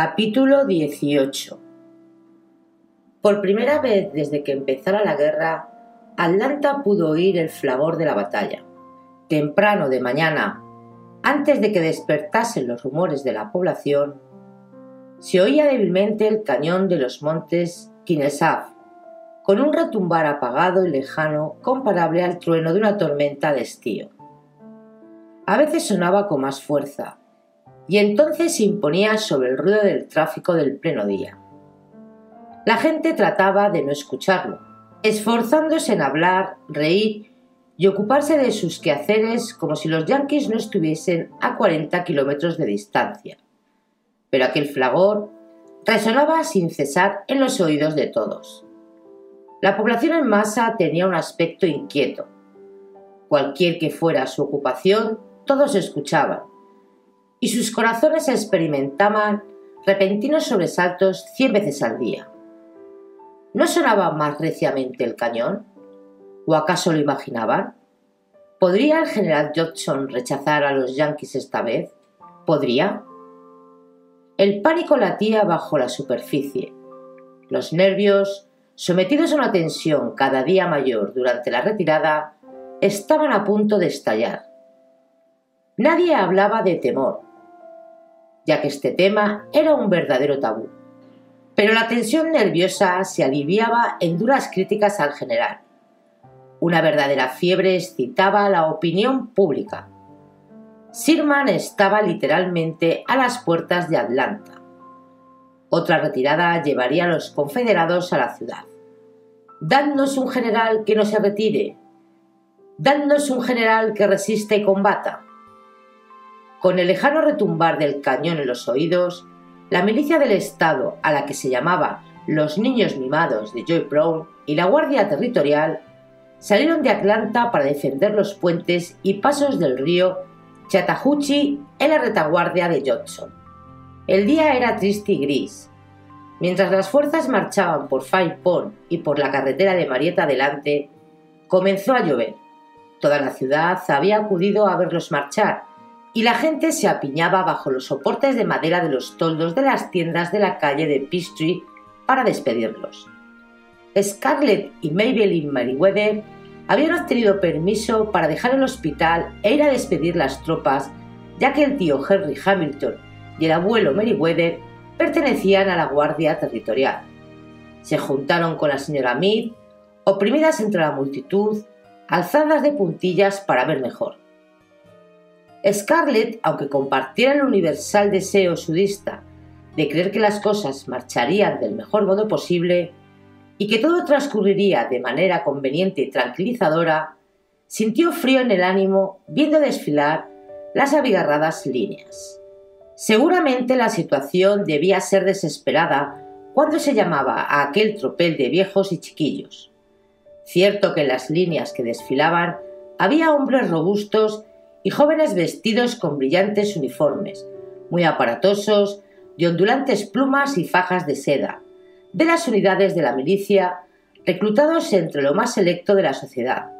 Capítulo 18 Por primera vez desde que empezara la guerra, Atlanta pudo oír el flagor de la batalla. Temprano de mañana, antes de que despertasen los rumores de la población, se oía débilmente el cañón de los montes Kinesaf, con un retumbar apagado y lejano comparable al trueno de una tormenta de estío. A veces sonaba con más fuerza, y entonces se imponía sobre el ruido del tráfico del pleno día. La gente trataba de no escucharlo, esforzándose en hablar, reír y ocuparse de sus quehaceres como si los yanquis no estuviesen a 40 kilómetros de distancia. Pero aquel flagor resonaba sin cesar en los oídos de todos. La población en masa tenía un aspecto inquieto. Cualquier que fuera su ocupación, todos escuchaban, y sus corazones experimentaban repentinos sobresaltos cien veces al día. ¿No sonaba más reciamente el cañón? ¿O acaso lo imaginaban? ¿Podría el general Johnson rechazar a los yanquis esta vez? ¿Podría? El pánico latía bajo la superficie. Los nervios, sometidos a una tensión cada día mayor durante la retirada, estaban a punto de estallar. Nadie hablaba de temor, ya que este tema era un verdadero tabú. Pero la tensión nerviosa se aliviaba en duras críticas al general. Una verdadera fiebre excitaba la opinión pública. Sirman estaba literalmente a las puertas de Atlanta. Otra retirada llevaría a los confederados a la ciudad. Dadnos un general que no se retire. Dadnos un general que resiste y combata. Con el lejano retumbar del cañón en los oídos, la milicia del Estado, a la que se llamaba los Niños Mimados de Joy Brown y la Guardia Territorial, salieron de Atlanta para defender los puentes y pasos del río Chattahoochee en la retaguardia de Johnson. El día era triste y gris. Mientras las fuerzas marchaban por Five Pond y por la carretera de Marietta adelante, comenzó a llover. Toda la ciudad había acudido a verlos marchar y la gente se apiñaba bajo los soportes de madera de los toldos de las tiendas de la calle de Peachtree para despedirlos. Scarlett y Maybelline Meriwether habían obtenido permiso para dejar el hospital e ir a despedir las tropas, ya que el tío Henry Hamilton y el abuelo Meriwether pertenecían a la Guardia Territorial. Se juntaron con la señora Mead, oprimidas entre la multitud, alzadas de puntillas para ver mejor. Scarlett, aunque compartiera el universal deseo sudista de creer que las cosas marcharían del mejor modo posible y que todo transcurriría de manera conveniente y tranquilizadora, sintió frío en el ánimo viendo desfilar las abigarradas líneas. Seguramente la situación debía ser desesperada cuando se llamaba a aquel tropel de viejos y chiquillos. Cierto que en las líneas que desfilaban había hombres robustos y jóvenes vestidos con brillantes uniformes, muy aparatosos, de ondulantes plumas y fajas de seda, de las unidades de la milicia, reclutados entre lo más selecto de la sociedad.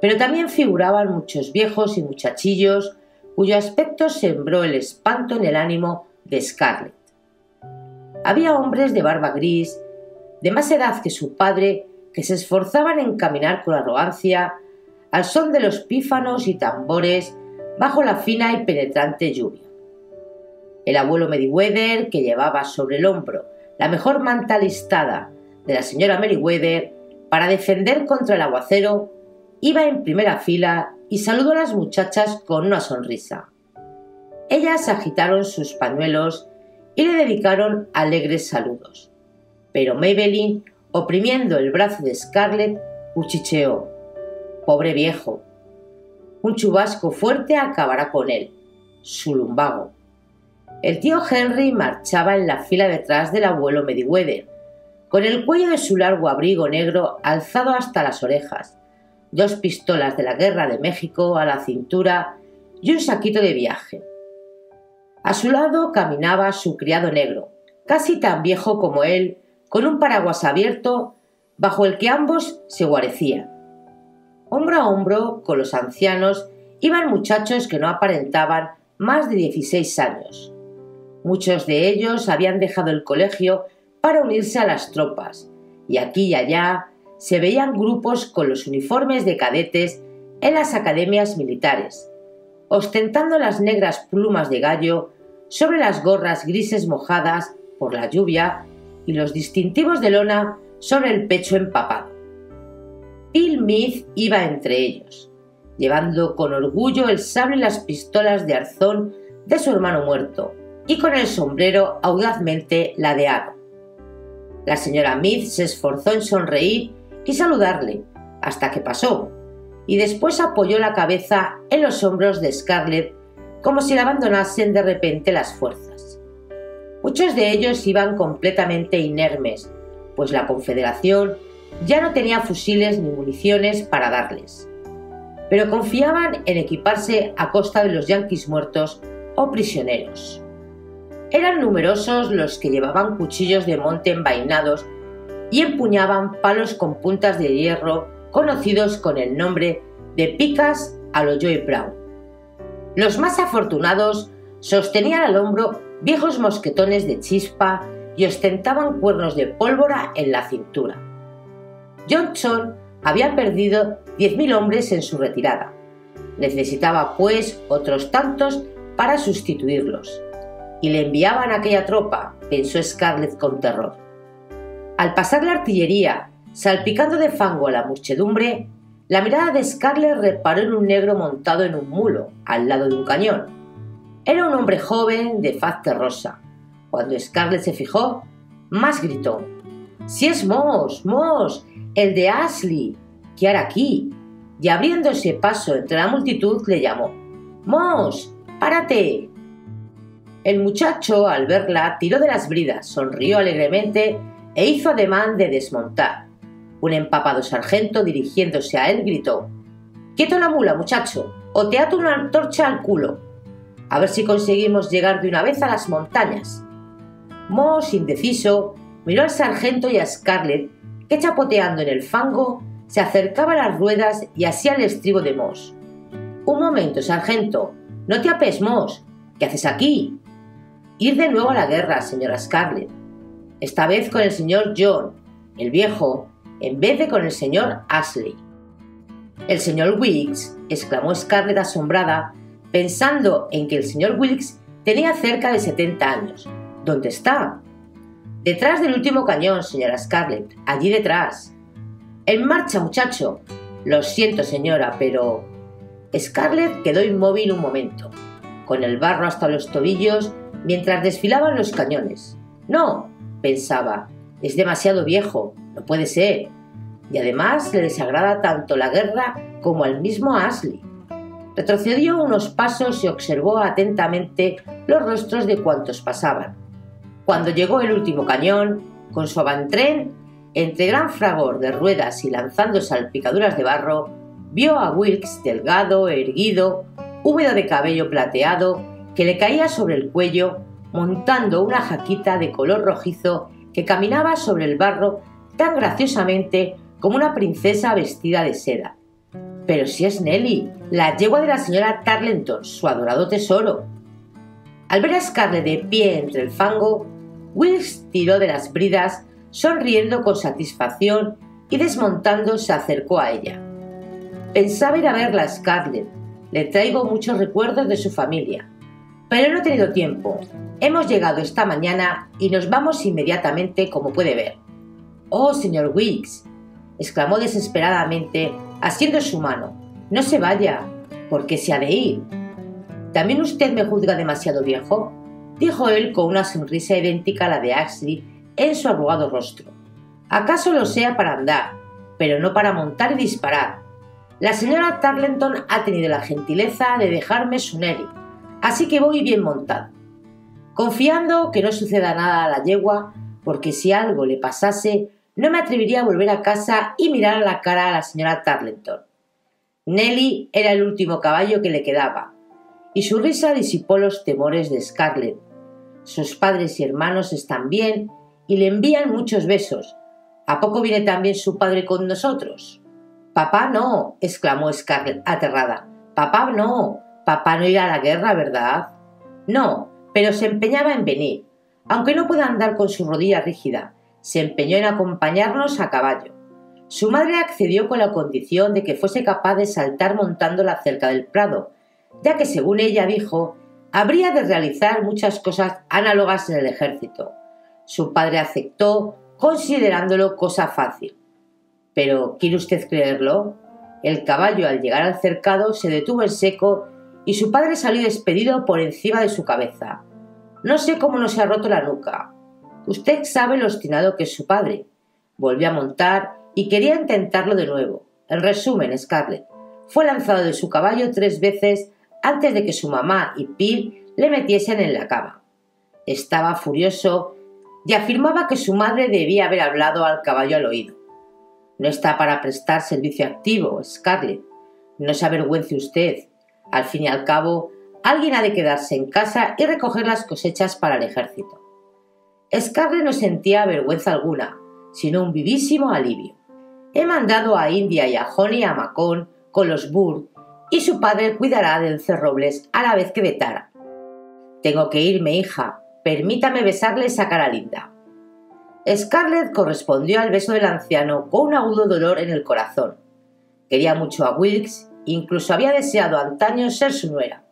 Pero también figuraban muchos viejos y muchachillos cuyo aspecto sembró el espanto en el ánimo de Scarlett. Había hombres de barba gris, de más edad que su padre, que se esforzaban en caminar con arrogancia al son de los pífanos y tambores bajo la fina y penetrante lluvia. El abuelo Meriwether, que llevaba sobre el hombro la mejor manta listada de la señora Meriwether para defender contra el aguacero, iba en primera fila y saludó a las muchachas con una sonrisa. Ellas agitaron sus pañuelos y le dedicaron alegres saludos. Pero Maybelline, oprimiendo el brazo de Scarlett, cuchicheó. Pobre viejo. Un chubasco fuerte acabará con él. Su lumbago. El tío Henry marchaba en la fila detrás del abuelo Mediweather, con el cuello de su largo abrigo negro alzado hasta las orejas, dos pistolas de la Guerra de México a la cintura y un saquito de viaje. A su lado caminaba su criado negro, casi tan viejo como él, con un paraguas abierto bajo el que ambos se guarecían. Hombro a hombro con los ancianos iban muchachos que no aparentaban más de 16 años. Muchos de ellos habían dejado el colegio para unirse a las tropas, y aquí y allá se veían grupos con los uniformes de cadetes en las academias militares, ostentando las negras plumas de gallo sobre las gorras grises mojadas por la lluvia y los distintivos de lona sobre el pecho empapado. Bill Meath iba entre ellos, llevando con orgullo el sable y las pistolas de arzón de su hermano muerto, y con el sombrero audazmente ladeado. La señora Meath se esforzó en sonreír y saludarle, hasta que pasó, y después apoyó la cabeza en los hombros de Scarlett como si le abandonasen de repente las fuerzas. Muchos de ellos iban completamente inermes, pues la Confederación ya no tenía fusiles ni municiones para darles. Pero confiaban en equiparse a costa de los yanquis muertos o prisioneros. Eran numerosos los que llevaban cuchillos de monte envainados y empuñaban palos con puntas de hierro conocidos con el nombre de picas a lo Joy Brown. Los más afortunados sostenían al hombro viejos mosquetones de chispa y ostentaban cuernos de pólvora en la cintura. Johnson había perdido 10.000 hombres en su retirada. Necesitaba, pues, otros tantos para sustituirlos. Y le enviaban aquella tropa, pensó Scarlett con terror. Al pasar la artillería, salpicando de fango a la muchedumbre, la mirada de Scarlett reparó en un negro montado en un mulo, al lado de un cañón. Era un hombre joven, de faz terrosa. Cuando Scarlett se fijó, más gritó. Si es Moss, Moss, el de Ashley, ¿qué hará aquí? Y abriéndose paso entre la multitud le llamó. Moss, párate. El muchacho, al verla, tiró de las bridas, sonrió alegremente e hizo ademán de desmontar. Un empapado sargento, dirigiéndose a él, gritó Quieto la mula, muchacho, o te ato una antorcha al culo. A ver si conseguimos llegar de una vez a las montañas. Moss, indeciso, miró al sargento y a Scarlett, que chapoteando en el fango se acercaba a las ruedas y así al estribo de Moss. Un momento, sargento, no te apes, Moss. ¿Qué haces aquí? Ir de nuevo a la guerra, señora Scarlett. Esta vez con el señor John, el viejo, en vez de con el señor Ashley. El señor Wilkes, exclamó Scarlett asombrada, pensando en que el señor Wilkes tenía cerca de 70 años. ¿Dónde está? Detrás del último cañón, señora Scarlett, allí detrás. En marcha, muchacho. Lo siento, señora, pero... Scarlett quedó inmóvil un momento, con el barro hasta los tobillos, mientras desfilaban los cañones. No, pensaba, es demasiado viejo, no puede ser. Y además le desagrada tanto la guerra como al mismo Ashley. Retrocedió unos pasos y observó atentamente los rostros de cuantos pasaban. Cuando llegó el último cañón, con su avantren, entre gran fragor de ruedas y lanzando salpicaduras de barro, vio a Wilkes delgado, erguido, húmedo de cabello plateado, que le caía sobre el cuello, montando una jaquita de color rojizo que caminaba sobre el barro tan graciosamente como una princesa vestida de seda. Pero si es Nelly, la yegua de la señora Tarlenton, su adorado tesoro. Al ver a Scarlett de pie entre el fango, Wilkes tiró de las bridas, sonriendo con satisfacción y desmontando se acercó a ella. Pensaba ir a verla a Scarlett. Le traigo muchos recuerdos de su familia. Pero no he tenido tiempo. Hemos llegado esta mañana y nos vamos inmediatamente, como puede ver. Oh, señor Wilkes, exclamó desesperadamente, haciendo su mano. No se vaya, porque se ha de ir. ¿También usted me juzga demasiado viejo? Dijo él con una sonrisa idéntica a la de Ashley en su arrugado rostro. Acaso lo sea para andar, pero no para montar y disparar. La señora Tarleton ha tenido la gentileza de dejarme su Nelly, así que voy bien montado. Confiando que no suceda nada a la yegua, porque si algo le pasase, no me atrevería a volver a casa y mirar a la cara a la señora Tarleton. Nelly era el último caballo que le quedaba, y su risa disipó los temores de Scarlett. Sus padres y hermanos están bien y le envían muchos besos. ¿A poco viene también su padre con nosotros? Papá no, exclamó Scarlett aterrada. Papá no, papá no irá a la guerra, ¿verdad? No, pero se empeñaba en venir. Aunque no pueda andar con su rodilla rígida, se empeñó en acompañarnos a caballo. Su madre accedió con la condición de que fuese capaz de saltar montándola cerca del prado, ya que según ella dijo, habría de realizar muchas cosas análogas en el ejército. Su padre aceptó, considerándolo cosa fácil. Pero, ¿quiere usted creerlo? El caballo al llegar al cercado se detuvo en seco y su padre salió despedido por encima de su cabeza. No sé cómo no se ha roto la nuca. Usted sabe lo obstinado que es su padre. Volvió a montar y quería intentarlo de nuevo. En resumen, Scarlett fue lanzado de su caballo tres veces antes de que su mamá y Bill le metiesen en la cama. Estaba furioso y afirmaba que su madre debía haber hablado al caballo al oído. No está para prestar servicio activo, Scarlett. No se avergüence usted. Al fin y al cabo, alguien ha de quedarse en casa y recoger las cosechas para el ejército. Scarlett no sentía vergüenza alguna, sino un vivísimo alivio. He mandado a India y a Honey a Macón con los Burr y su padre cuidará de Robles a la vez que de Tara. Tengo que irme, hija. Permítame besarle esa cara linda. Scarlett correspondió al beso del anciano con un agudo dolor en el corazón. Quería mucho a Wilkes, incluso había deseado antaño ser su nuera.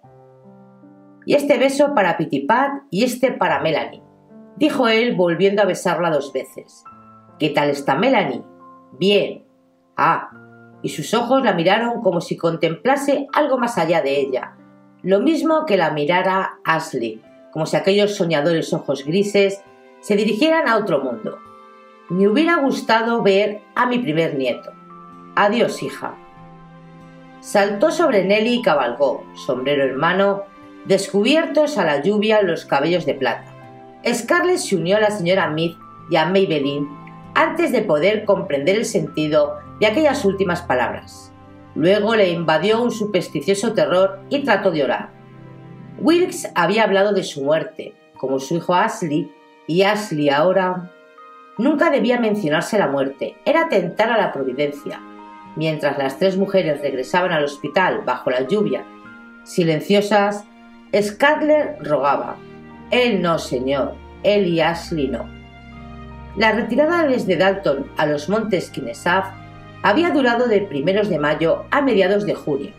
Y este beso para Pitipat y este para Melanie, dijo él volviendo a besarla dos veces. ¿Qué tal está Melanie? Bien. Ah. Y sus ojos la miraron como si contemplase algo más allá de ella, lo mismo que la mirara Ashley, como si aquellos soñadores ojos grises se dirigieran a otro mundo. Me hubiera gustado ver a mi primer nieto. Adiós, hija. Saltó sobre Nelly y cabalgó, sombrero en mano, descubiertos a la lluvia los cabellos de plata. Scarlett se unió a la señora Mead y a Maybelline antes de poder comprender el sentido de aquellas últimas palabras. Luego le invadió un supersticioso terror y trató de orar. Wilkes había hablado de su muerte, como su hijo Ashley, y Ashley ahora... Nunca debía mencionarse la muerte, era tentar a la providencia. Mientras las tres mujeres regresaban al hospital bajo la lluvia, silenciosas, Scarlett rogaba. Él no, señor, él y Ashley no. La retirada desde Dalton a los montes Kinesaf había durado de primeros de mayo a mediados de junio.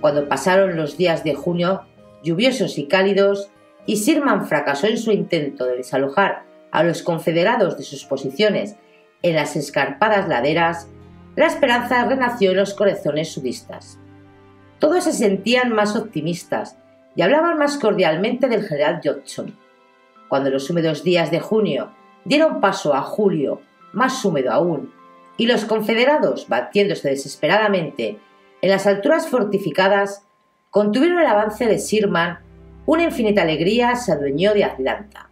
Cuando pasaron los días de junio, lluviosos y cálidos, y Sirman fracasó en su intento de desalojar a los confederados de sus posiciones en las escarpadas laderas, la esperanza renació en los corazones sudistas. Todos se sentían más optimistas y hablaban más cordialmente del general Johnson. Cuando los húmedos días de junio dieron paso a julio, más húmedo aún, y los confederados, batiéndose desesperadamente en las alturas fortificadas, contuvieron el avance de Sirman, una infinita alegría se adueñó de Atlanta.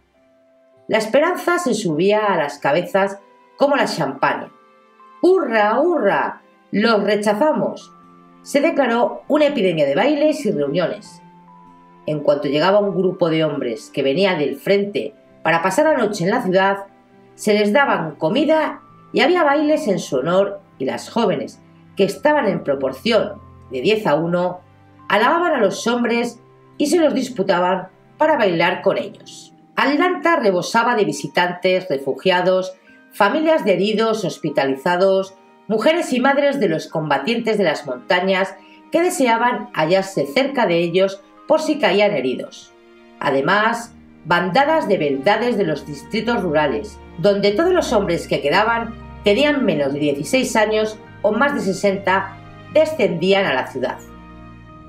La esperanza se subía a las cabezas como la champaña. ¡Hurra, hurra! ¡Los rechazamos! Se declaró una epidemia de bailes y reuniones. En cuanto llegaba un grupo de hombres que venía del frente para pasar la noche en la ciudad, se les daban comida y había bailes en su honor y las jóvenes, que estaban en proporción de 10 a 1, alababan a los hombres y se los disputaban para bailar con ellos. Atlanta rebosaba de visitantes, refugiados, familias de heridos hospitalizados, mujeres y madres de los combatientes de las montañas que deseaban hallarse cerca de ellos por si caían heridos. Además, bandadas de beldades de los distritos rurales, donde todos los hombres que quedaban tenían menos de 16 años o más de 60, descendían a la ciudad.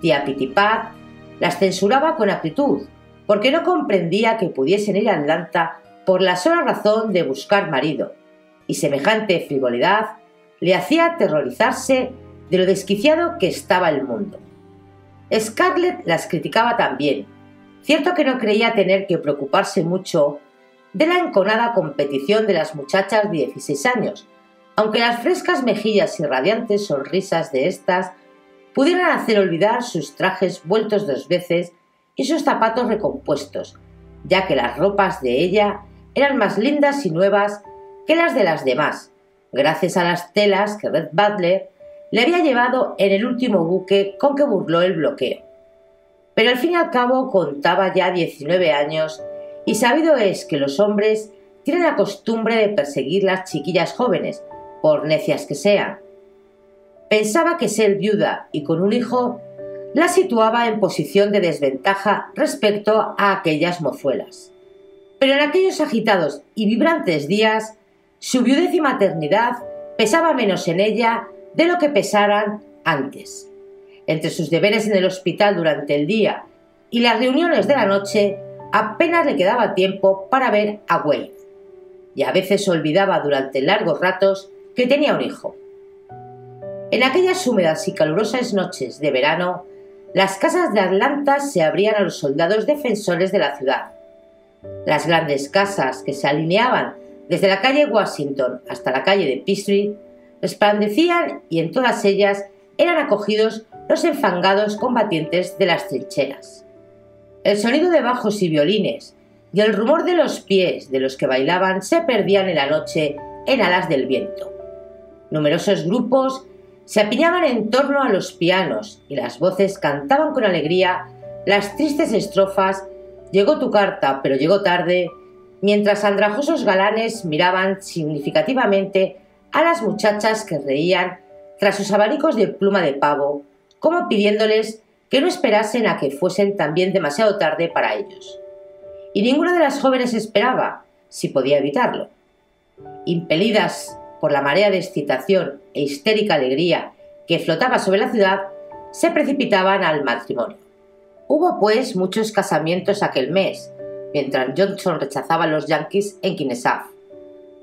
Tía Pitipat las censuraba con apritud, porque no comprendía que pudiesen ir a Atlanta por la sola razón de buscar marido, y semejante frivolidad le hacía aterrorizarse de lo desquiciado que estaba el mundo. Scarlett las criticaba también, cierto que no creía tener que preocuparse mucho de la enconada competición de las muchachas de 16 años, aunque las frescas mejillas y radiantes sonrisas de éstas pudieran hacer olvidar sus trajes vueltos dos veces y sus zapatos recompuestos, ya que las ropas de ella eran más lindas y nuevas que las de las demás, gracias a las telas que Red Butler le había llevado en el último buque con que burló el bloqueo. Pero al fin y al cabo contaba ya 19 años y sabido es que los hombres tienen la costumbre de perseguir las chiquillas jóvenes, por necias que sean. Pensaba que ser viuda y con un hijo la situaba en posición de desventaja respecto a aquellas mozuelas. Pero en aquellos agitados y vibrantes días, su viudez y maternidad pesaba menos en ella de lo que pesaran antes. Entre sus deberes en el hospital durante el día y las reuniones de la noche, apenas le quedaba tiempo para ver a Wade, y a veces olvidaba durante largos ratos que tenía un hijo. En aquellas húmedas y calurosas noches de verano, las casas de Atlanta se abrían a los soldados defensores de la ciudad. Las grandes casas que se alineaban desde la calle Washington hasta la calle de Peachtree resplandecían y en todas ellas eran acogidos los enfangados combatientes de las trincheras. El sonido de bajos y violines y el rumor de los pies de los que bailaban se perdían en la noche en alas del viento. Numerosos grupos se apiñaban en torno a los pianos y las voces cantaban con alegría las tristes estrofas Llegó tu carta, pero llegó tarde, mientras andrajosos galanes miraban significativamente a las muchachas que reían tras sus abanicos de pluma de pavo, como pidiéndoles que no esperasen a que fuesen también demasiado tarde para ellos. Y ninguna de las jóvenes esperaba, si podía evitarlo. Impelidas por la marea de excitación e histérica alegría que flotaba sobre la ciudad, se precipitaban al matrimonio. Hubo pues muchos casamientos aquel mes, mientras Johnson rechazaba a los Yankees en Kinesaf.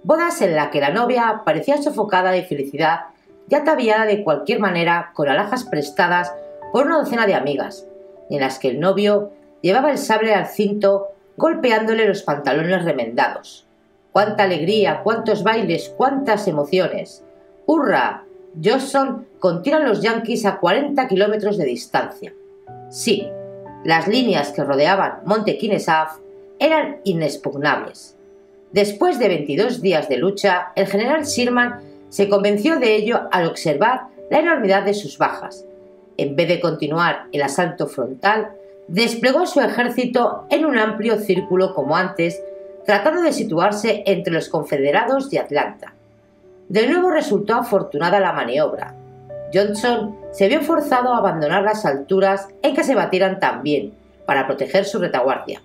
Bodas en las que la novia parecía sofocada de felicidad y ataviada de cualquier manera con alhajas prestadas por una docena de amigas, en las que el novio llevaba el sable al cinto golpeándole los pantalones remendados cuánta alegría, cuántos bailes, cuántas emociones. ¡Hurra! Johnson contiene los Yankees a 40 kilómetros de distancia. Sí, las líneas que rodeaban Monte Kinesaf eran inexpugnables. Después de 22 días de lucha, el general Sherman se convenció de ello al observar la enormidad de sus bajas. En vez de continuar el asalto frontal, desplegó su ejército en un amplio círculo como antes tratando de situarse entre los confederados y Atlanta. De nuevo resultó afortunada la maniobra. Johnson se vio forzado a abandonar las alturas en que se batieran también, para proteger su retaguardia.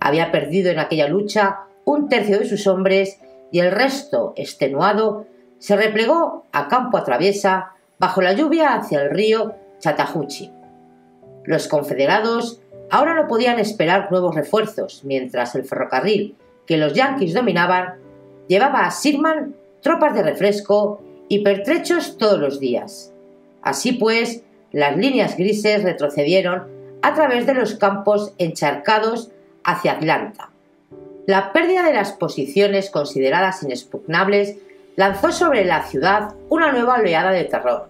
Había perdido en aquella lucha un tercio de sus hombres y el resto, extenuado, se replegó a campo a traviesa bajo la lluvia hacia el río Chattahoochee. Los confederados ahora no podían esperar nuevos refuerzos, mientras el ferrocarril que los yanquis dominaban, llevaba a Sirman tropas de refresco y pertrechos todos los días. Así pues, las líneas grises retrocedieron a través de los campos encharcados hacia Atlanta. La pérdida de las posiciones consideradas inexpugnables lanzó sobre la ciudad una nueva oleada de terror.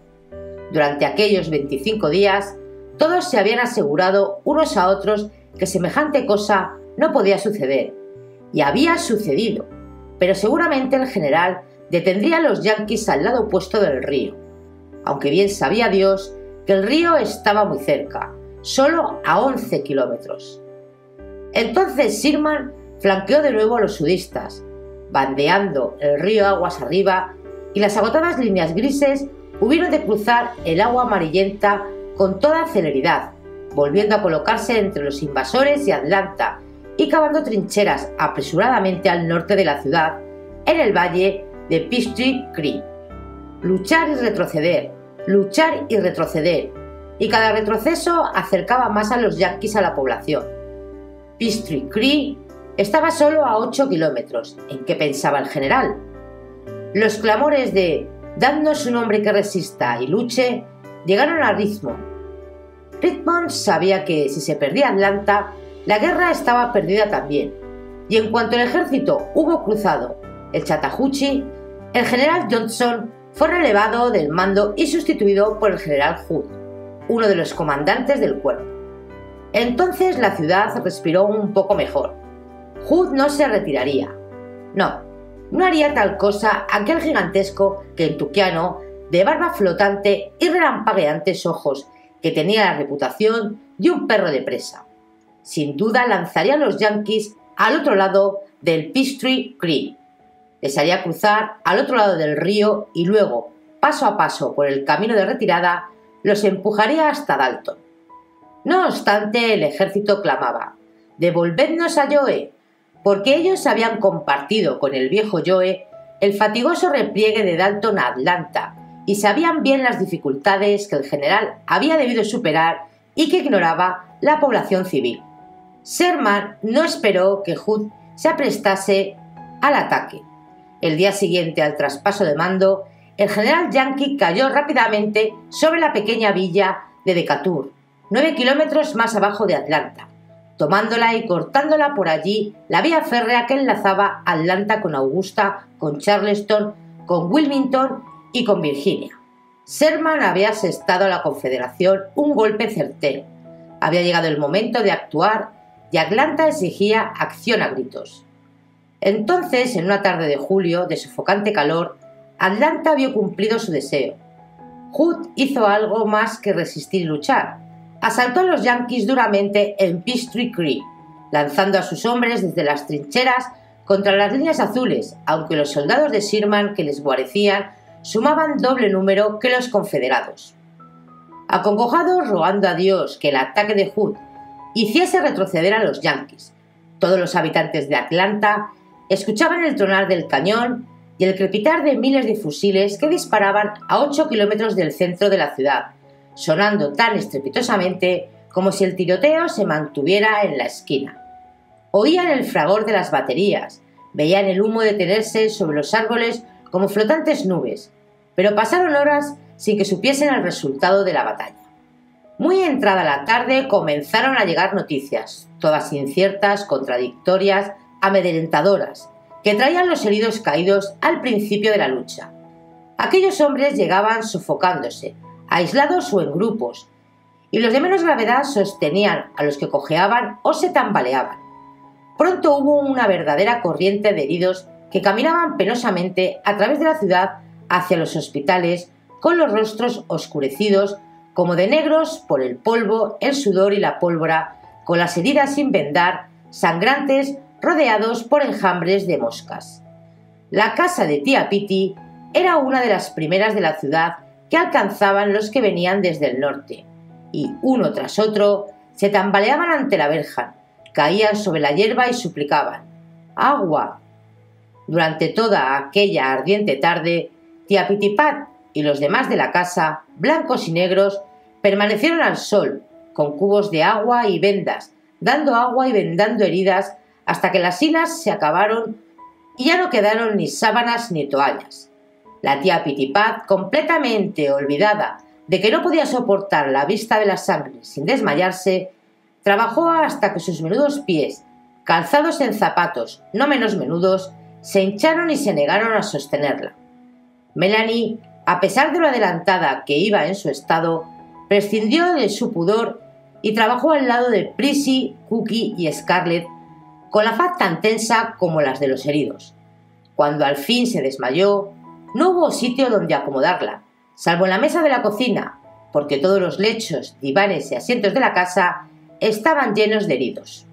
Durante aquellos 25 días, todos se habían asegurado unos a otros que semejante cosa no podía suceder y había sucedido, pero seguramente el general detendría a los yanquis al lado opuesto del río, aunque bien sabía Dios que el río estaba muy cerca, solo a 11 kilómetros. Entonces Sirman flanqueó de nuevo a los sudistas, bandeando el río aguas arriba y las agotadas líneas grises hubieron de cruzar el agua amarillenta con toda celeridad, volviendo a colocarse entre los invasores y Atlanta y cavando trincheras apresuradamente al norte de la ciudad, en el valle de Peachtree Creek. Luchar y retroceder, luchar y retroceder, y cada retroceso acercaba más a los yanquis a la población. Peachtree Creek estaba solo a 8 kilómetros. ¿En qué pensaba el general? Los clamores de «Dadnos un hombre que resista y luche» llegaron a Richmond. Richmond sabía que si se perdía Atlanta, la guerra estaba perdida también, y en cuanto el ejército hubo cruzado el Chattahoochee, el general Johnson fue relevado del mando y sustituido por el general Hood, uno de los comandantes del cuerpo. Entonces la ciudad respiró un poco mejor. Hood no se retiraría. No, no haría tal cosa aquel gigantesco kentuckiano de barba flotante y relampagueantes ojos que tenía la reputación de un perro de presa. Sin duda lanzaría a los yankees al otro lado del Peachtree Creek. Les haría cruzar al otro lado del río y luego, paso a paso por el camino de retirada, los empujaría hasta Dalton. No obstante, el ejército clamaba Devolvednos a Joe, porque ellos habían compartido con el viejo Joe el fatigoso repliegue de Dalton a Atlanta y sabían bien las dificultades que el general había debido superar y que ignoraba la población civil. Sherman no esperó que Hood se aprestase al ataque. El día siguiente al traspaso de mando, el general Yankee cayó rápidamente sobre la pequeña villa de Decatur, nueve kilómetros más abajo de Atlanta tomándola y cortándola por allí la vía férrea que enlazaba Atlanta con Augusta, con Charleston, con Wilmington y con Virginia. Sherman había asestado a la Confederación un golpe certero. Había llegado el momento de actuar y Atlanta exigía acción a gritos. Entonces, en una tarde de julio de sofocante calor, Atlanta vio cumplido su deseo. Hood hizo algo más que resistir y luchar asaltó a los yanquis duramente en Peachtree Creek, lanzando a sus hombres desde las trincheras contra las líneas azules, aunque los soldados de Sherman que les guarecían sumaban doble número que los confederados. Acongojados rogando a Dios que el ataque de Hood hiciese retroceder a los yanquis, todos los habitantes de Atlanta escuchaban el tronar del cañón y el crepitar de miles de fusiles que disparaban a 8 kilómetros del centro de la ciudad, sonando tan estrepitosamente como si el tiroteo se mantuviera en la esquina. Oían el fragor de las baterías, veían el humo detenerse sobre los árboles como flotantes nubes, pero pasaron horas sin que supiesen el resultado de la batalla. Muy entrada la tarde comenzaron a llegar noticias, todas inciertas, contradictorias, amedrentadoras, que traían los heridos caídos al principio de la lucha. Aquellos hombres llegaban sofocándose, aislados o en grupos, y los de menos gravedad sostenían a los que cojeaban o se tambaleaban. Pronto hubo una verdadera corriente de heridos que caminaban penosamente a través de la ciudad hacia los hospitales con los rostros oscurecidos como de negros por el polvo, el sudor y la pólvora, con las heridas sin vendar, sangrantes, rodeados por enjambres de moscas. La casa de tía Piti era una de las primeras de la ciudad que alcanzaban los que venían desde el norte, y uno tras otro se tambaleaban ante la verja, caían sobre la hierba y suplicaban ¡Agua! Durante toda aquella ardiente tarde, tía Pitipat y los demás de la casa, blancos y negros, permanecieron al sol, con cubos de agua y vendas, dando agua y vendando heridas hasta que las hilas se acabaron y ya no quedaron ni sábanas ni toallas. La tía Pitipat, completamente olvidada de que no podía soportar la vista de la sangre sin desmayarse, trabajó hasta que sus menudos pies, calzados en zapatos no menos menudos, se hincharon y se negaron a sostenerla. Melanie, a pesar de lo adelantada que iba en su estado, prescindió de su pudor y trabajó al lado de Prissy, Cookie y Scarlett con la faz tan tensa como las de los heridos. Cuando al fin se desmayó, no hubo sitio donde acomodarla, salvo en la mesa de la cocina, porque todos los lechos, divanes y asientos de la casa estaban llenos de heridos.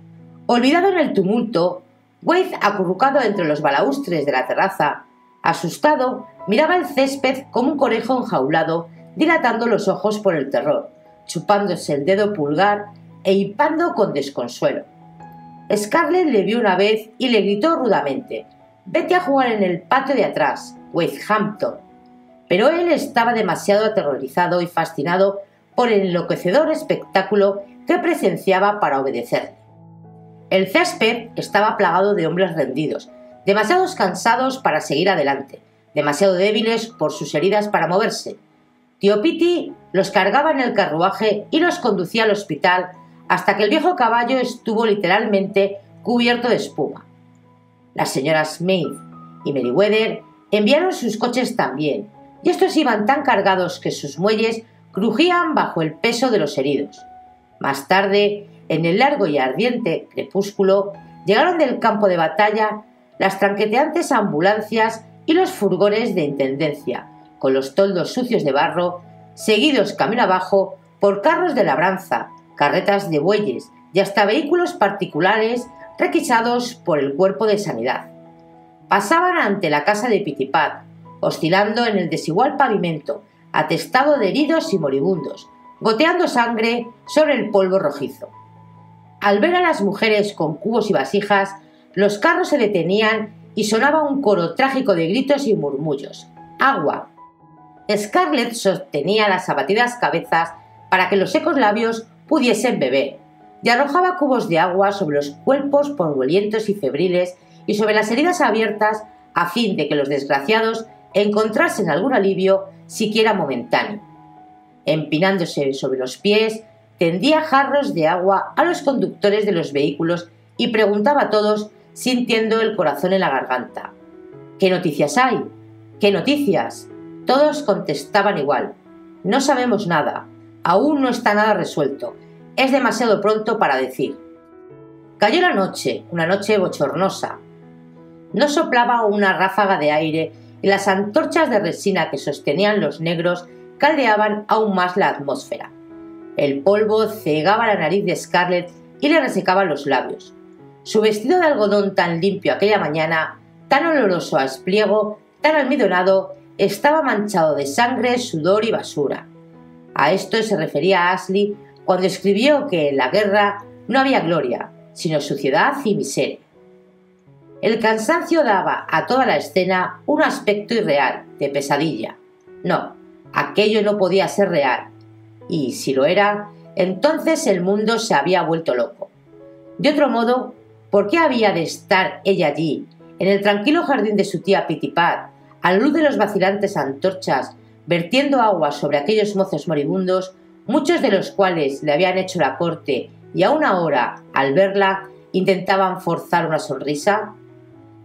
Olvidado en el tumulto, Wade, acurrucado entre los balaustres de la terraza, asustado, miraba el césped como un conejo enjaulado, dilatando los ojos por el terror, chupándose el dedo pulgar e hipando con desconsuelo. Scarlett le vio una vez y le gritó rudamente: Vete a jugar en el patio de atrás, Hampton. Pero él estaba demasiado aterrorizado y fascinado por el enloquecedor espectáculo que presenciaba para obedecerle. El césped estaba plagado de hombres rendidos, demasiado cansados para seguir adelante, demasiado débiles por sus heridas para moverse. Tío Piti los cargaba en el carruaje y los conducía al hospital hasta que el viejo caballo estuvo literalmente cubierto de espuma. Las señoras Smith y Meriwether enviaron sus coches también, y estos iban tan cargados que sus muelles crujían bajo el peso de los heridos. Más tarde, en el largo y ardiente crepúsculo, llegaron del campo de batalla las tranqueteantes ambulancias y los furgones de intendencia, con los toldos sucios de barro, seguidos camino abajo por carros de labranza, carretas de bueyes y hasta vehículos particulares requisados por el cuerpo de sanidad. Pasaban ante la casa de Pitipat, oscilando en el desigual pavimento, atestado de heridos y moribundos, goteando sangre sobre el polvo rojizo. Al ver a las mujeres con cubos y vasijas, los carros se detenían y sonaba un coro trágico de gritos y murmullos. ¡Agua! Scarlett sostenía las abatidas cabezas para que los secos labios pudiesen beber, y arrojaba cubos de agua sobre los cuerpos polvorientos y febriles y sobre las heridas abiertas a fin de que los desgraciados encontrasen algún alivio, siquiera momentáneo. Empinándose sobre los pies, tendía jarros de agua a los conductores de los vehículos y preguntaba a todos, sintiendo el corazón en la garganta. ¿Qué noticias hay? ¿Qué noticias? Todos contestaban igual. No sabemos nada. Aún no está nada resuelto. Es demasiado pronto para decir. Cayó la noche, una noche bochornosa. No soplaba una ráfaga de aire y las antorchas de resina que sostenían los negros caldeaban aún más la atmósfera. El polvo cegaba la nariz de Scarlett y le resecaba los labios. Su vestido de algodón tan limpio aquella mañana, tan oloroso a espliego, tan almidonado, estaba manchado de sangre, sudor y basura. A esto se refería Ashley cuando escribió que en la guerra no había gloria, sino suciedad y miseria. El cansancio daba a toda la escena un aspecto irreal, de pesadilla. No, aquello no podía ser real. Y si lo era, entonces el mundo se había vuelto loco. De otro modo, ¿por qué había de estar ella allí, en el tranquilo jardín de su tía Pitipat, a la luz de los vacilantes antorchas, vertiendo agua sobre aquellos mozos moribundos, muchos de los cuales le habían hecho la corte y aún ahora, al verla, intentaban forzar una sonrisa?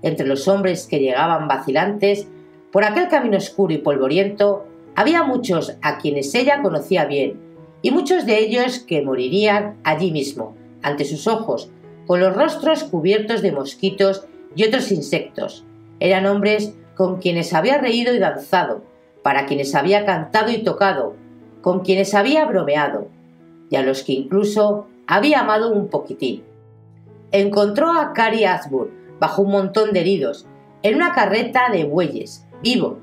Entre los hombres que llegaban vacilantes por aquel camino oscuro y polvoriento, había muchos a quienes ella conocía bien, y muchos de ellos que morirían allí mismo, ante sus ojos, con los rostros cubiertos de mosquitos y otros insectos. Eran hombres con quienes había reído y danzado, para quienes había cantado y tocado, con quienes había bromeado, y a los que incluso había amado un poquitín. Encontró a Cary Asbur, bajo un montón de heridos, en una carreta de bueyes, vivo,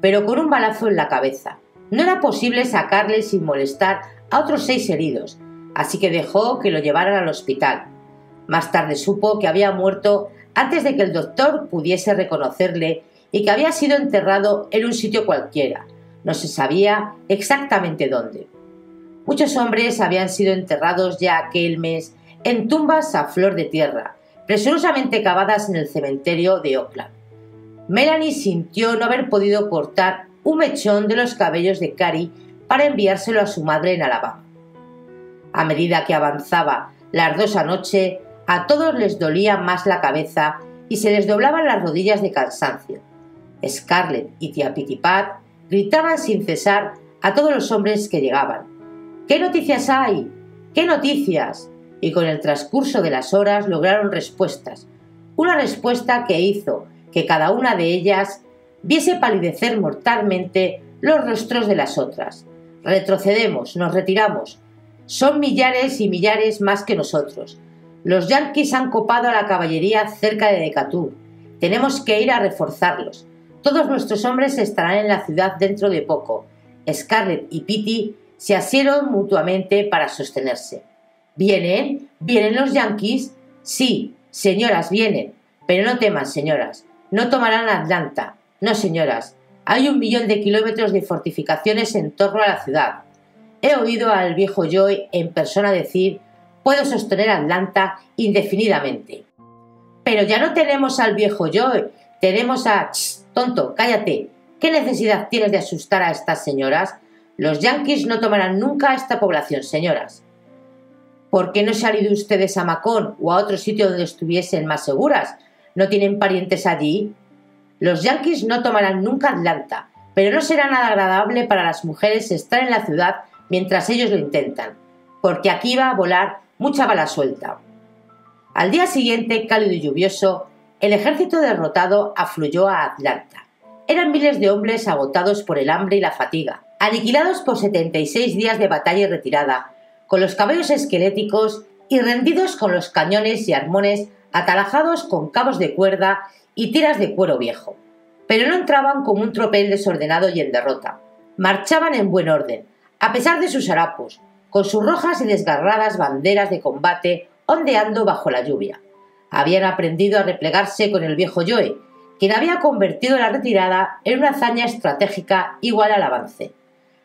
pero con un balazo en la cabeza. No era posible sacarle sin molestar a otros seis heridos, así que dejó que lo llevaran al hospital. Más tarde supo que había muerto antes de que el doctor pudiese reconocerle y que había sido enterrado en un sitio cualquiera. No se sabía exactamente dónde. Muchos hombres habían sido enterrados ya aquel mes en tumbas a flor de tierra, presurosamente cavadas en el cementerio de Oakland. Melanie sintió no haber podido cortar un mechón de los cabellos de Carrie para enviárselo a su madre en Alabama. A medida que avanzaba la ardosa noche, a todos les dolía más la cabeza y se les doblaban las rodillas de cansancio. Scarlett y tía Pitipat gritaban sin cesar a todos los hombres que llegaban. ¿Qué noticias hay? ¿Qué noticias? Y con el transcurso de las horas lograron respuestas. Una respuesta que hizo que cada una de ellas viese palidecer mortalmente los rostros de las otras. Retrocedemos, nos retiramos. Son millares y millares más que nosotros. Los yanquis han copado a la caballería cerca de Decatur. Tenemos que ir a reforzarlos. Todos nuestros hombres estarán en la ciudad dentro de poco. Scarlett y Pitty se asieron mutuamente para sostenerse. ¿Vienen? ¿Vienen los yanquis? Sí, señoras, vienen. Pero no teman, señoras. No tomarán Atlanta. No, señoras. Hay un millón de kilómetros de fortificaciones en torno a la ciudad. He oído al viejo Joy en persona decir puedo sostener Atlanta indefinidamente. Pero ya no tenemos al viejo Joy, tenemos a... tonto, cállate. ¿Qué necesidad tienes de asustar a estas señoras? Los yanquis no tomarán nunca a esta población, señoras. ¿Por qué no se han ido ustedes a Macón o a otro sitio donde estuviesen más seguras? ¿No tienen parientes allí? Los yanquis no tomarán nunca Atlanta, pero no será nada agradable para las mujeres estar en la ciudad mientras ellos lo intentan, porque aquí va a volar mucha bala suelta. Al día siguiente, cálido y lluvioso, el ejército derrotado afluyó a Atlanta. Eran miles de hombres agotados por el hambre y la fatiga, aniquilados por 76 días de batalla y retirada, con los cabellos esqueléticos y rendidos con los cañones y armones atalajados con cabos de cuerda y tiras de cuero viejo. Pero no entraban como un tropel desordenado y en derrota. Marchaban en buen orden, a pesar de sus harapos, con sus rojas y desgarradas banderas de combate ondeando bajo la lluvia. Habían aprendido a replegarse con el viejo Joe, quien había convertido la retirada en una hazaña estratégica igual al avance.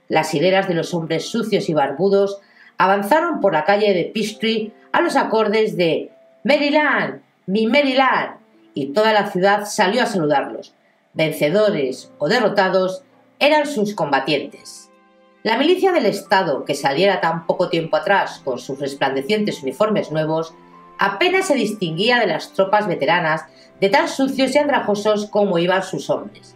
Las hileras de los hombres sucios y barbudos avanzaron por la calle de Peachtree a los acordes de Maryland, mi Maryland, y toda la ciudad salió a saludarlos. Vencedores o derrotados eran sus combatientes. La milicia del Estado, que saliera tan poco tiempo atrás con sus resplandecientes uniformes nuevos, apenas se distinguía de las tropas veteranas de tan sucios y andrajosos como iban sus hombres.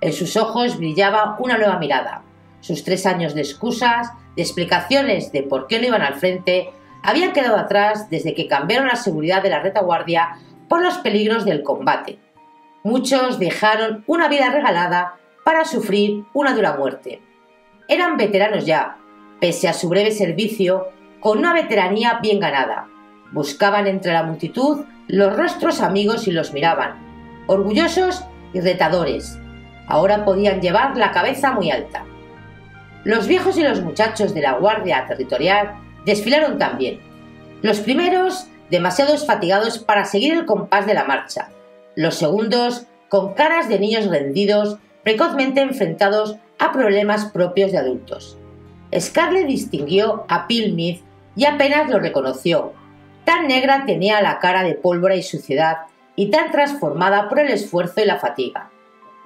En sus ojos brillaba una nueva mirada. Sus tres años de excusas, explicaciones de por qué no iban al frente, habían quedado atrás desde que cambiaron la seguridad de la retaguardia por los peligros del combate. Muchos dejaron una vida regalada para sufrir una dura muerte. Eran veteranos ya, pese a su breve servicio, con una veteranía bien ganada. Buscaban entre la multitud los rostros amigos y los miraban, orgullosos y retadores. Ahora podían llevar la cabeza muy alta. Los viejos y los muchachos de la Guardia Territorial desfilaron también. Los primeros demasiados fatigados para seguir el compás de la marcha. Los segundos, con caras de niños rendidos, precozmente enfrentados a problemas propios de adultos. Scarlett distinguió a Pilmith y apenas lo reconoció. Tan negra tenía la cara de pólvora y suciedad, y tan transformada por el esfuerzo y la fatiga.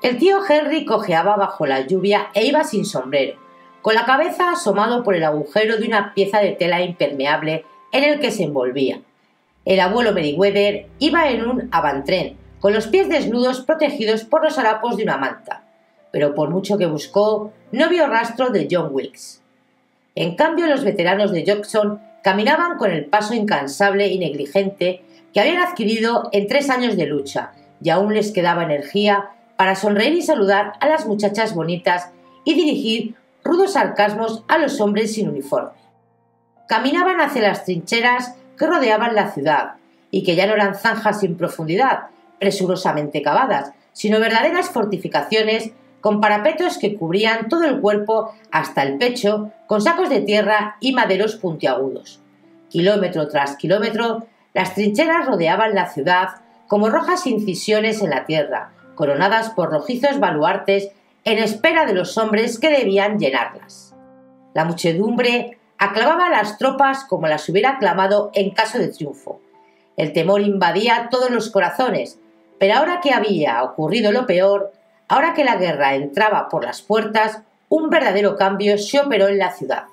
El tío Henry cojeaba bajo la lluvia e iba sin sombrero, con la cabeza asomado por el agujero de una pieza de tela impermeable en el que se envolvía. El abuelo Meriwether iba en un avantren, con los pies desnudos protegidos por los harapos de una manta, pero por mucho que buscó, no vio rastro de John Wilkes. En cambio, los veteranos de Jackson caminaban con el paso incansable y negligente que habían adquirido en tres años de lucha, y aún les quedaba energía para sonreír y saludar a las muchachas bonitas y dirigir rudos sarcasmos a los hombres sin uniforme. Caminaban hacia las trincheras que rodeaban la ciudad y que ya no eran zanjas sin profundidad, presurosamente cavadas, sino verdaderas fortificaciones con parapetos que cubrían todo el cuerpo hasta el pecho con sacos de tierra y maderos puntiagudos. Kilómetro tras kilómetro, las trincheras rodeaban la ciudad como rojas incisiones en la tierra, coronadas por rojizos baluartes en espera de los hombres que debían llenarlas. La muchedumbre aclamaba a las tropas como las hubiera aclamado en caso de triunfo. El temor invadía todos los corazones, pero ahora que había ocurrido lo peor, ahora que la guerra entraba por las puertas, un verdadero cambio se operó en la ciudad.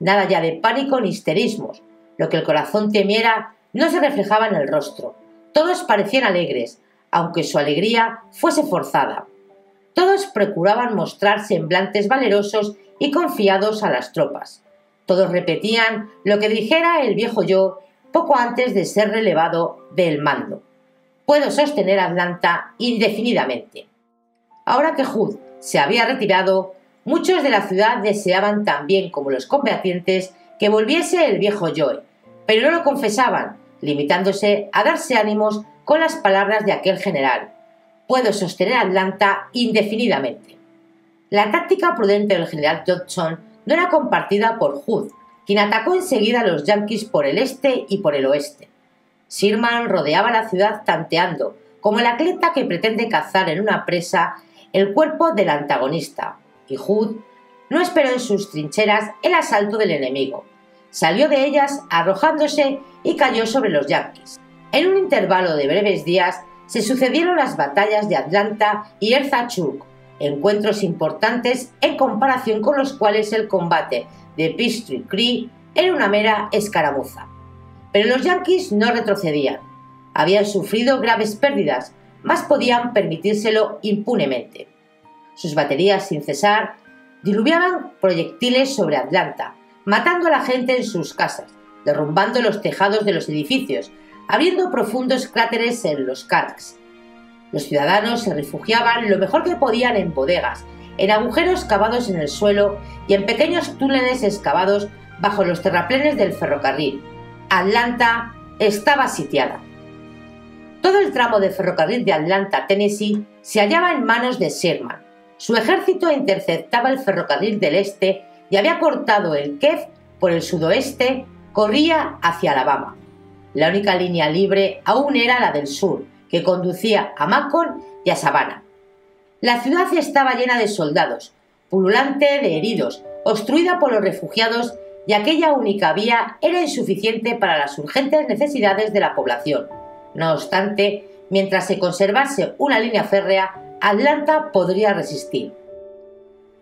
Nada ya de pánico ni histerismos. Lo que el corazón temiera no se reflejaba en el rostro. Todos parecían alegres, aunque su alegría fuese forzada. Todos procuraban mostrar semblantes valerosos y confiados a las tropas. Todos repetían lo que dijera el viejo yo poco antes de ser relevado del mando. Puedo sostener Atlanta indefinidamente. Ahora que Hood se había retirado, muchos de la ciudad deseaban también como los combatientes que volviese el viejo Joe, pero no lo confesaban, limitándose a darse ánimos con las palabras de aquel general. Puedo sostener Atlanta indefinidamente. La táctica prudente del general Johnson no era compartida por Hood, quien atacó enseguida a los yanquis por el este y por el oeste. Sherman rodeaba la ciudad tanteando, como el atleta que pretende cazar en una presa el cuerpo del antagonista, y Hood no esperó en sus trincheras el asalto del enemigo. Salió de ellas arrojándose y cayó sobre los yanquis. En un intervalo de breves días se sucedieron las batallas de Atlanta y Erzachuk, encuentros importantes en comparación con los cuales el combate de Peachtree Creek era una mera escaramuza. Pero los yanquis no retrocedían. Habían sufrido graves pérdidas, más podían permitírselo impunemente. Sus baterías sin cesar diluviaban proyectiles sobre Atlanta, matando a la gente en sus casas, derrumbando los tejados de los edificios, abriendo profundos cráteres en los carks. Los ciudadanos se refugiaban lo mejor que podían en bodegas, en agujeros cavados en el suelo y en pequeños túneles excavados bajo los terraplenes del ferrocarril. Atlanta estaba sitiada. Todo el tramo de ferrocarril de Atlanta, Tennessee, se hallaba en manos de Sherman. Su ejército interceptaba el ferrocarril del este y había cortado el Kev por el sudoeste, corría hacia Alabama. La única línea libre aún era la del sur, que conducía a Macon y a Savannah. La ciudad estaba llena de soldados, pululante de heridos, obstruida por los refugiados y aquella única vía era insuficiente para las urgentes necesidades de la población. No obstante, mientras se conservase una línea férrea, Atlanta podría resistir.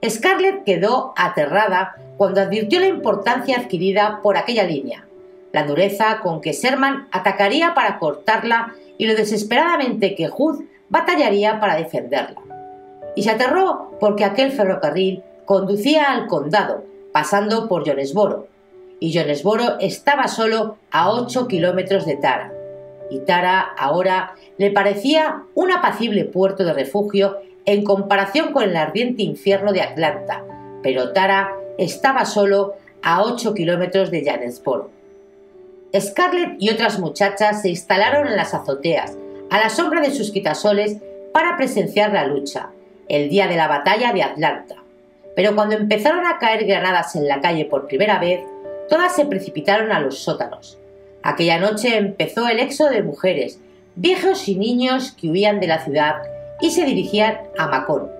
Scarlett quedó aterrada cuando advirtió la importancia adquirida por aquella línea, la dureza con que Sherman atacaría para cortarla y lo desesperadamente que Hood batallaría para defenderla. Y se aterró porque aquel ferrocarril conducía al condado, pasando por Jonesboro, y Jonesboro estaba solo a 8 kilómetros de Tara. Y Tara ahora le parecía un apacible puerto de refugio en comparación con el ardiente infierno de Atlanta, pero Tara estaba solo a 8 kilómetros de Jonesboro. Scarlett y otras muchachas se instalaron en las azoteas, a la sombra de sus quitasoles, para presenciar la lucha, el día de la batalla de Atlanta. Pero cuando empezaron a caer granadas en la calle por primera vez, todas se precipitaron a los sótanos. Aquella noche empezó el éxodo de mujeres, viejos y niños que huían de la ciudad y se dirigían a Macón.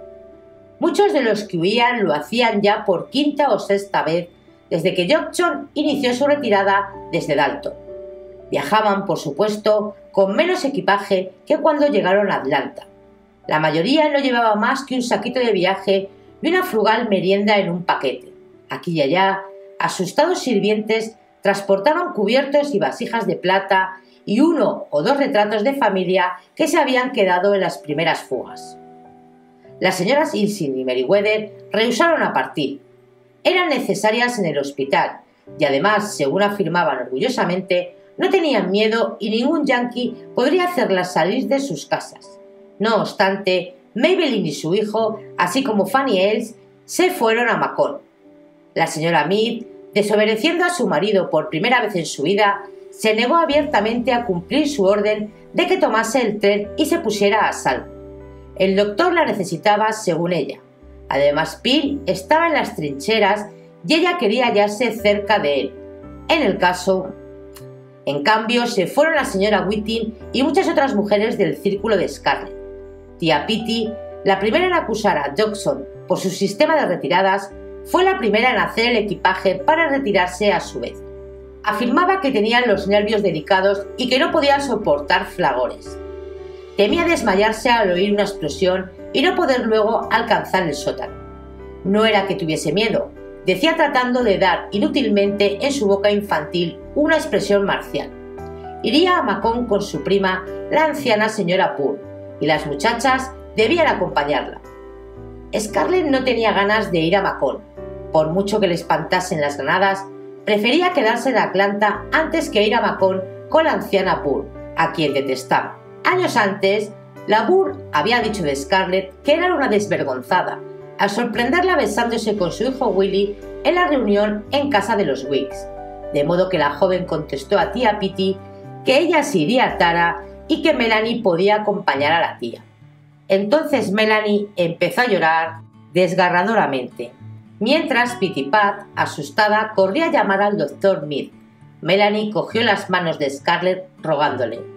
Muchos de los que huían lo hacían ya por quinta o sexta vez desde que Johnson inició su retirada desde Dalton. Viajaban, por supuesto, con menos equipaje que cuando llegaron a Atlanta. La mayoría no llevaba más que un saquito de viaje y una frugal merienda en un paquete. Aquí y allá, asustados sirvientes transportaban cubiertos y vasijas de plata y uno o dos retratos de familia que se habían quedado en las primeras fugas. Las señoras Ilsin y Meriwether rehusaron a partir, eran necesarias en el hospital y además, según afirmaban orgullosamente, no tenían miedo y ningún yankee podría hacerlas salir de sus casas. No obstante, Maybelline y su hijo, así como Fanny Els, se fueron a Macon. La señora Mead, desobedeciendo a su marido por primera vez en su vida, se negó abiertamente a cumplir su orden de que tomase el tren y se pusiera a salvo. El doctor la necesitaba según ella, Además, Pil estaba en las trincheras y ella quería hallarse cerca de él. En el caso, en cambio, se fueron la señora Whitting y muchas otras mujeres del círculo de Scarlett. Tía Pitty, la primera en acusar a Jackson por su sistema de retiradas, fue la primera en hacer el equipaje para retirarse a su vez. Afirmaba que tenían los nervios delicados y que no podía soportar flagores. Temía desmayarse al oír una explosión y no poder luego alcanzar el sótano. No era que tuviese miedo, decía tratando de dar inútilmente en su boca infantil una expresión marcial. Iría a Macón con su prima, la anciana señora Poole, y las muchachas debían acompañarla. Scarlett no tenía ganas de ir a Macón. Por mucho que le espantasen las granadas, prefería quedarse en Atlanta antes que ir a Macón con la anciana Poole, a quien detestaba. Años antes, Labour había dicho de Scarlett que era una desvergonzada, al sorprenderla besándose con su hijo Willy en la reunión en casa de los Wicks, de modo que la joven contestó a tía Pitty que ella se iría a Tara y que Melanie podía acompañar a la tía. Entonces Melanie empezó a llorar desgarradoramente, mientras Pat, asustada, corría a llamar al doctor Mead. Melanie cogió las manos de Scarlett rogándole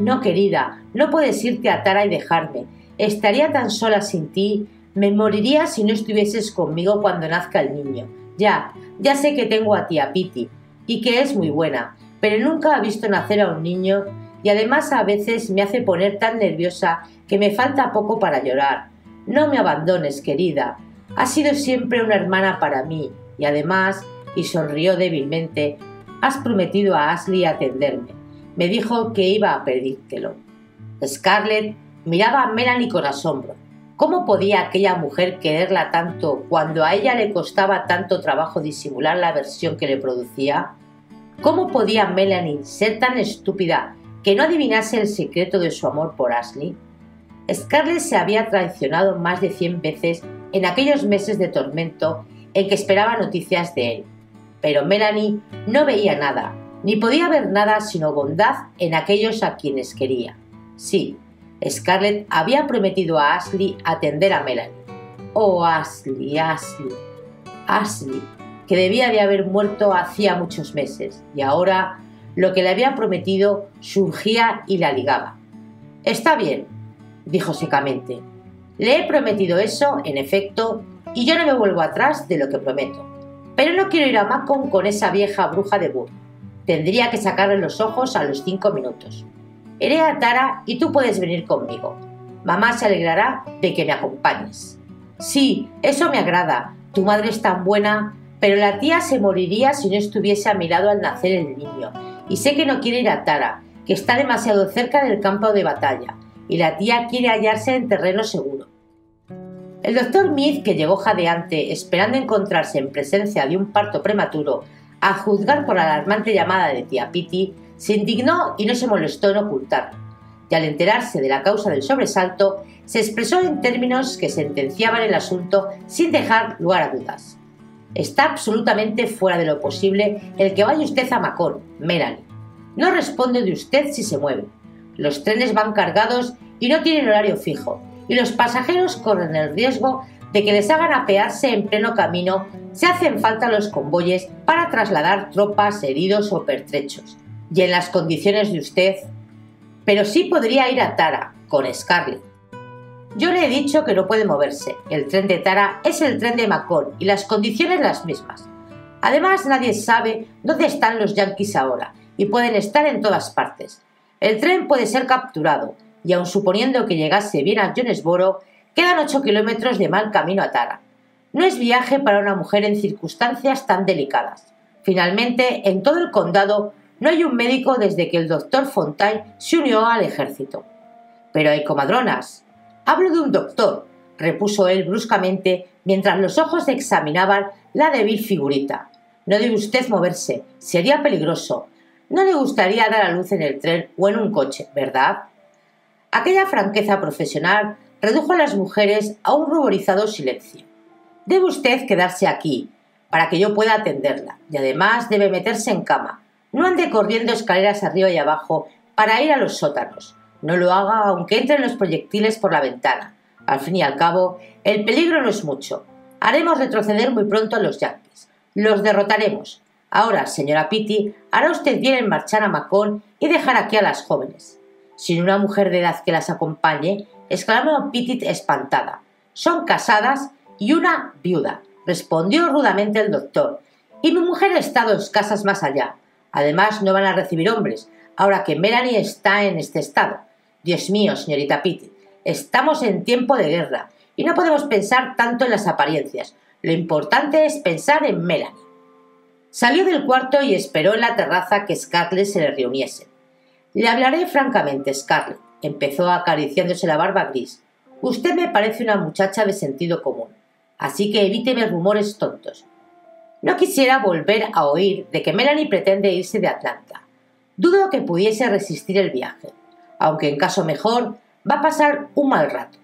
No, querida, no puedes irte a Tara y dejarme. Estaría tan sola sin ti. Me moriría si no estuvieses conmigo cuando nazca el niño. Ya, ya sé que tengo a tía Piti y que es muy buena, pero nunca ha visto nacer a un niño y además a veces me hace poner tan nerviosa que me falta poco para llorar. No me abandones, querida. Has sido siempre una hermana para mí y además, y sonrió débilmente, has prometido a Ashley atenderme. Me dijo que iba a pedírtelo. Scarlett miraba a Melanie con asombro. ¿Cómo podía aquella mujer quererla tanto cuando a ella le costaba tanto trabajo disimular la aversión que le producía? ¿Cómo podía Melanie ser tan estúpida que no adivinase el secreto de su amor por Ashley? Scarlett se había traicionado más de cien veces en aquellos meses de tormento en que esperaba noticias de él. Pero Melanie no veía nada, ni podía ver nada sino bondad en aquellos a quienes quería. Sí, Scarlett había prometido a Ashley atender a Melanie. Oh, Ashley, Ashley, Ashley, que debía de haber muerto hacía muchos meses, y ahora lo que le había prometido surgía y la ligaba. Está bien, dijo secamente. Le he prometido eso, en efecto, y yo no me vuelvo atrás de lo que prometo. Pero no quiero ir a Macon con esa vieja bruja de Burr. Tendría que sacarle los ojos a los cinco minutos. Iré a Tara y tú puedes venir conmigo. Mamá se alegrará de que me acompañes. Sí, eso me agrada. Tu madre es tan buena, pero la tía se moriría si no estuviese a mi lado al nacer el niño. Y sé que no quiere ir a Tara, que está demasiado cerca del campo de batalla y la tía quiere hallarse en terreno seguro. El doctor Mead, que llegó jadeante, esperando encontrarse en presencia de un parto prematuro, a juzgar por la alarmante llamada de tía Pitty, se indignó y no se molestó en ocultarlo. Y al enterarse de la causa del sobresalto, se expresó en términos que sentenciaban el asunto sin dejar lugar a dudas. Está absolutamente fuera de lo posible el que vaya usted a Macon, Melanie. No responde de usted si se mueve. Los trenes van cargados y no tienen horario fijo, y los pasajeros corren el riesgo de que les hagan apearse en pleno camino si hacen falta los convoyes para trasladar tropas, heridos o pertrechos. Y en las condiciones de usted. Pero sí podría ir a Tara, con Scarlett. Yo le he dicho que no puede moverse. El tren de Tara es el tren de Macon y las condiciones las mismas. Además, nadie sabe dónde están los yanquis ahora y pueden estar en todas partes. El tren puede ser capturado, y aun suponiendo que llegase bien a Jonesboro, quedan ocho kilómetros de mal camino a Tara. No es viaje para una mujer en circunstancias tan delicadas. Finalmente, en todo el condado no hay un médico desde que el doctor Fontaine se unió al ejército. Pero hay comadronas. Hablo de un doctor, repuso él bruscamente mientras los ojos examinaban la débil figurita. No debe usted moverse, sería peligroso. No le gustaría dar a luz en el tren o en un coche, ¿verdad? Aquella franqueza profesional redujo a las mujeres a un ruborizado silencio. Debe usted quedarse aquí, para que yo pueda atenderla, y además debe meterse en cama. No ande corriendo escaleras arriba y abajo para ir a los sótanos. No lo haga aunque entren los proyectiles por la ventana. Al fin y al cabo, el peligro no es mucho. Haremos retroceder muy pronto a los yanquis. Los derrotaremos. Ahora, señora Pitti, hará usted bien en marchar a Macón y dejar aquí a las jóvenes. Sin una mujer de edad que las acompañe, exclamó Pitti espantada. Son casadas y una viuda, respondió rudamente el doctor. Y mi mujer ha estado casas más allá. Además, no van a recibir hombres, ahora que Melanie está en este estado. Dios mío, señorita Pitti, estamos en tiempo de guerra y no podemos pensar tanto en las apariencias. Lo importante es pensar en Melanie. Salió del cuarto y esperó en la terraza que Scarlett se le reuniese. Le hablaré francamente, Scarlett, empezó acariciándose la barba gris. Usted me parece una muchacha de sentido común, así que evíteme rumores tontos. No quisiera volver a oír de que Melanie pretende irse de Atlanta. Dudo que pudiese resistir el viaje, aunque en caso mejor va a pasar un mal rato.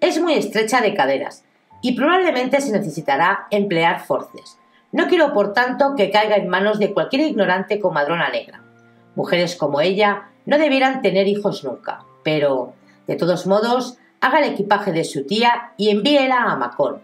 Es muy estrecha de caderas y probablemente se necesitará emplear forces. No quiero, por tanto, que caiga en manos de cualquier ignorante comadrona negra. Mujeres como ella no debieran tener hijos nunca, pero, de todos modos, haga el equipaje de su tía y envíela a Macon.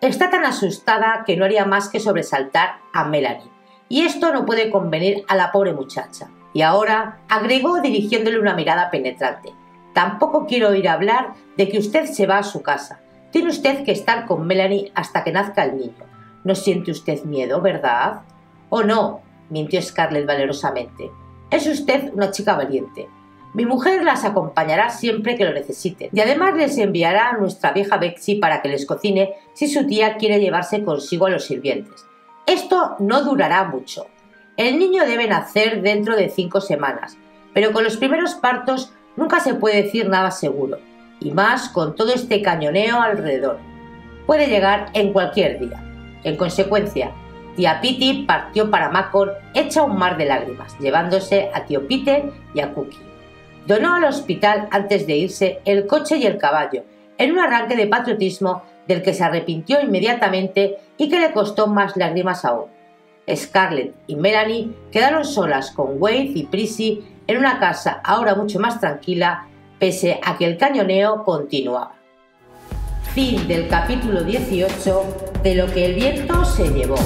Está tan asustada que no haría más que sobresaltar a Melanie, y esto no puede convenir a la pobre muchacha. Y ahora agregó dirigiéndole una mirada penetrante. Tampoco quiero oír hablar de que usted se va a su casa. Tiene usted que estar con Melanie hasta que nazca el niño. No siente usted miedo, ¿verdad? Oh, no, mintió Scarlett valerosamente. Es usted una chica valiente. Mi mujer las acompañará siempre que lo necesiten y además les enviará a nuestra vieja Betsy para que les cocine si su tía quiere llevarse consigo a los sirvientes. Esto no durará mucho. El niño debe nacer dentro de cinco semanas, pero con los primeros partos nunca se puede decir nada seguro, y más con todo este cañoneo alrededor. Puede llegar en cualquier día. En consecuencia, tía Pitty partió para Macon hecha un mar de lágrimas, llevándose a tío Peter y a Cookie. Donó al hospital antes de irse el coche y el caballo, en un arranque de patriotismo del que se arrepintió inmediatamente y que le costó más lágrimas aún. Scarlett y Melanie quedaron solas con Wade y Prissy en una casa ahora mucho más tranquila, pese a que el cañoneo continuaba. Fin del capítulo 18 de lo que el viento se llevó.